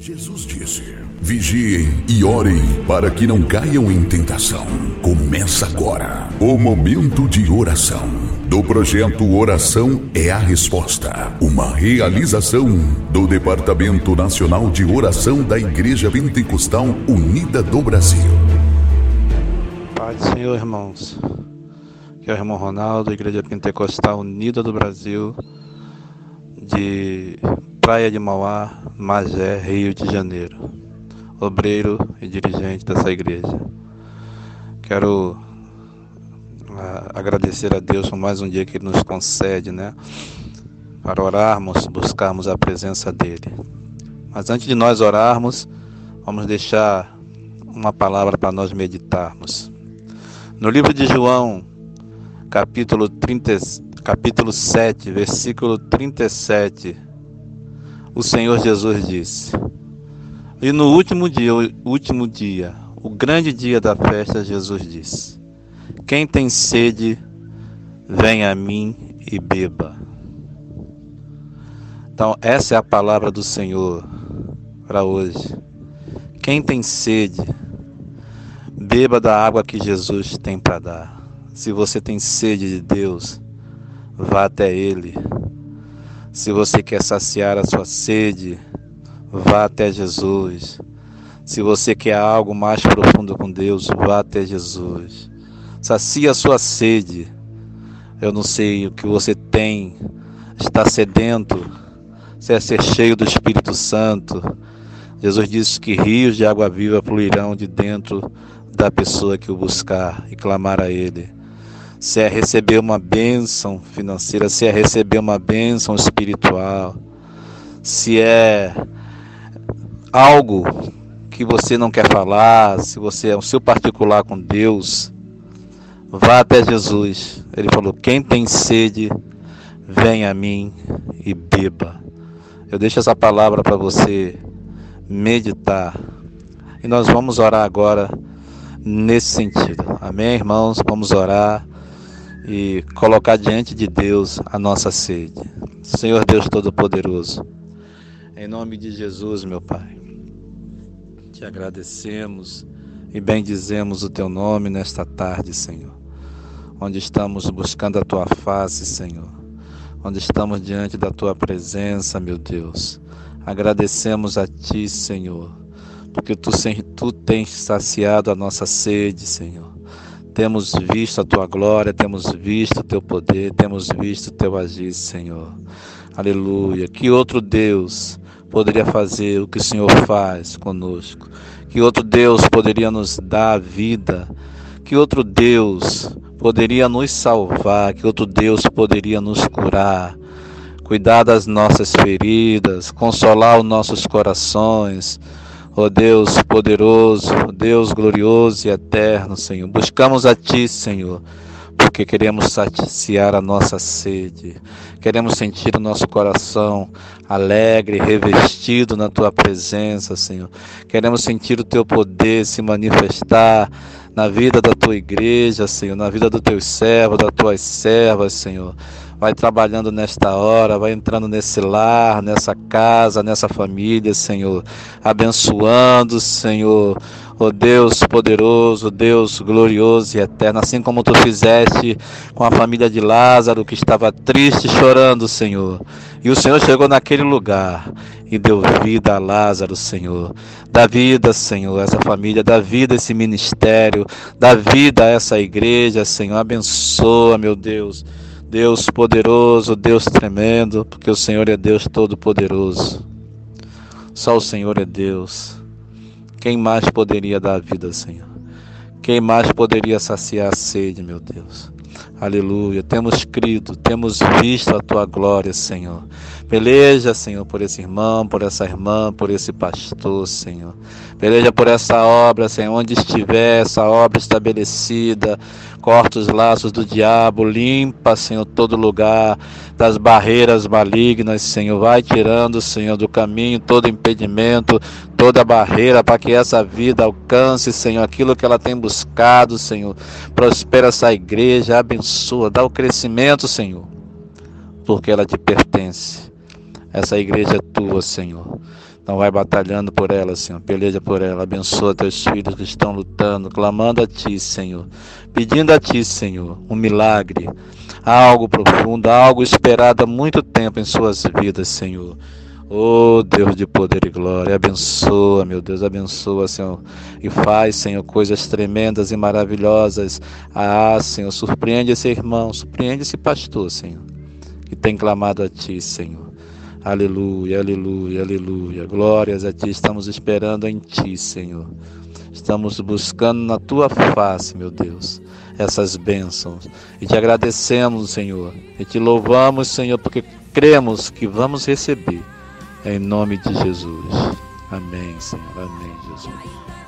Jesus disse: Vigiem e orem para que não caiam em tentação. Começa agora o momento de oração do projeto Oração é a Resposta, uma realização do Departamento Nacional de Oração da Igreja Pentecostal Unida do Brasil. Pai do Senhor, irmãos. Que é o irmão Ronaldo, Igreja Pentecostal Unida do Brasil, de Praia de Mauá, Magé, Rio de Janeiro. Obreiro e dirigente dessa igreja. Quero ah, agradecer a Deus por mais um dia que Ele nos concede, né? Para orarmos, buscarmos a presença dEle. Mas antes de nós orarmos, vamos deixar uma palavra para nós meditarmos. No livro de João, capítulo, 30, capítulo 7, versículo 37, o Senhor Jesus disse: E no último dia, o último dia, o grande dia da festa, Jesus disse: Quem tem sede, venha a mim e beba. Então, essa é a palavra do Senhor para hoje. Quem tem sede, beba da água que Jesus tem para dar. Se você tem sede de Deus, vá até Ele. Se você quer saciar a sua sede, vá até Jesus. Se você quer algo mais profundo com Deus, vá até Jesus. Sacia a sua sede. Eu não sei o que você tem, está sedento, se é ser cheio do Espírito Santo. Jesus disse que rios de água viva fluirão de dentro da pessoa que o buscar e clamar a Ele se é receber uma bênção financeira, se é receber uma bênção espiritual, se é algo que você não quer falar, se você é o seu particular com Deus, vá até Jesus. Ele falou: Quem tem sede, vem a mim e beba. Eu deixo essa palavra para você meditar. E nós vamos orar agora nesse sentido. Amém, irmãos? Vamos orar e colocar diante de Deus a nossa sede. Senhor Deus Todo-Poderoso, em nome de Jesus, meu Pai, te agradecemos e bendizemos o teu nome nesta tarde, Senhor, onde estamos buscando a tua face, Senhor, onde estamos diante da tua presença, meu Deus. Agradecemos a ti, Senhor, porque tu, tu tens saciado a nossa sede, Senhor. Temos visto a tua glória, temos visto o teu poder, temos visto o teu agir, Senhor. Aleluia. Que outro Deus poderia fazer o que o Senhor faz conosco? Que outro Deus poderia nos dar vida? Que outro Deus poderia nos salvar? Que outro Deus poderia nos curar? Cuidar das nossas feridas, consolar os nossos corações Ó oh Deus poderoso, Deus glorioso e eterno, Senhor, buscamos a Ti, Senhor, porque queremos saciar a nossa sede, queremos sentir o nosso coração alegre, revestido na Tua presença, Senhor. Queremos sentir o Teu poder se manifestar na vida da Tua igreja, Senhor, na vida dos Teus servos, das Tuas servas, Senhor vai trabalhando nesta hora, vai entrando nesse lar, nessa casa, nessa família, Senhor, abençoando, Senhor, ó Deus poderoso, Deus glorioso e eterno, assim como tu fizeste com a família de Lázaro que estava triste, chorando, Senhor. E o Senhor chegou naquele lugar e deu vida a Lázaro, Senhor. Dá vida, Senhor, a essa família, dá vida a esse ministério, dá vida a essa igreja, Senhor. Abençoa, meu Deus. Deus poderoso, Deus tremendo, porque o Senhor é Deus todo-poderoso. Só o Senhor é Deus. Quem mais poderia dar vida, Senhor? Quem mais poderia saciar a sede, meu Deus? Aleluia. Temos crido, temos visto a tua glória, Senhor. Peleja, Senhor, por esse irmão, por essa irmã, por esse pastor, Senhor. Peleja por essa obra, Senhor, onde estiver essa obra estabelecida. Corta os laços do diabo, limpa, Senhor, todo lugar das barreiras malignas, Senhor. Vai tirando, Senhor, do caminho todo impedimento, toda barreira, para que essa vida alcance, Senhor, aquilo que ela tem buscado, Senhor. Prospera essa igreja, abençoa, dá o crescimento, Senhor, porque ela te pertence. Essa igreja é tua, Senhor. Então vai batalhando por ela, Senhor. Peleja por ela. Abençoa teus filhos que estão lutando, clamando a Ti, Senhor. Pedindo a Ti, Senhor, um milagre, algo profundo, algo esperado há muito tempo em suas vidas, Senhor. Oh Deus de poder e glória, abençoa, meu Deus, abençoa, Senhor, e faz, Senhor, coisas tremendas e maravilhosas. Ah, Senhor, surpreende esse irmão, surpreende esse pastor, Senhor, que tem clamado a Ti, Senhor. Aleluia, aleluia, aleluia. Glórias a Ti, estamos esperando em Ti, Senhor. Estamos buscando na Tua face, meu Deus, essas bênçãos. E te agradecemos, Senhor, e te louvamos, Senhor, porque cremos que vamos receber em nome de Jesus. Amém, Senhor. Amém, Jesus.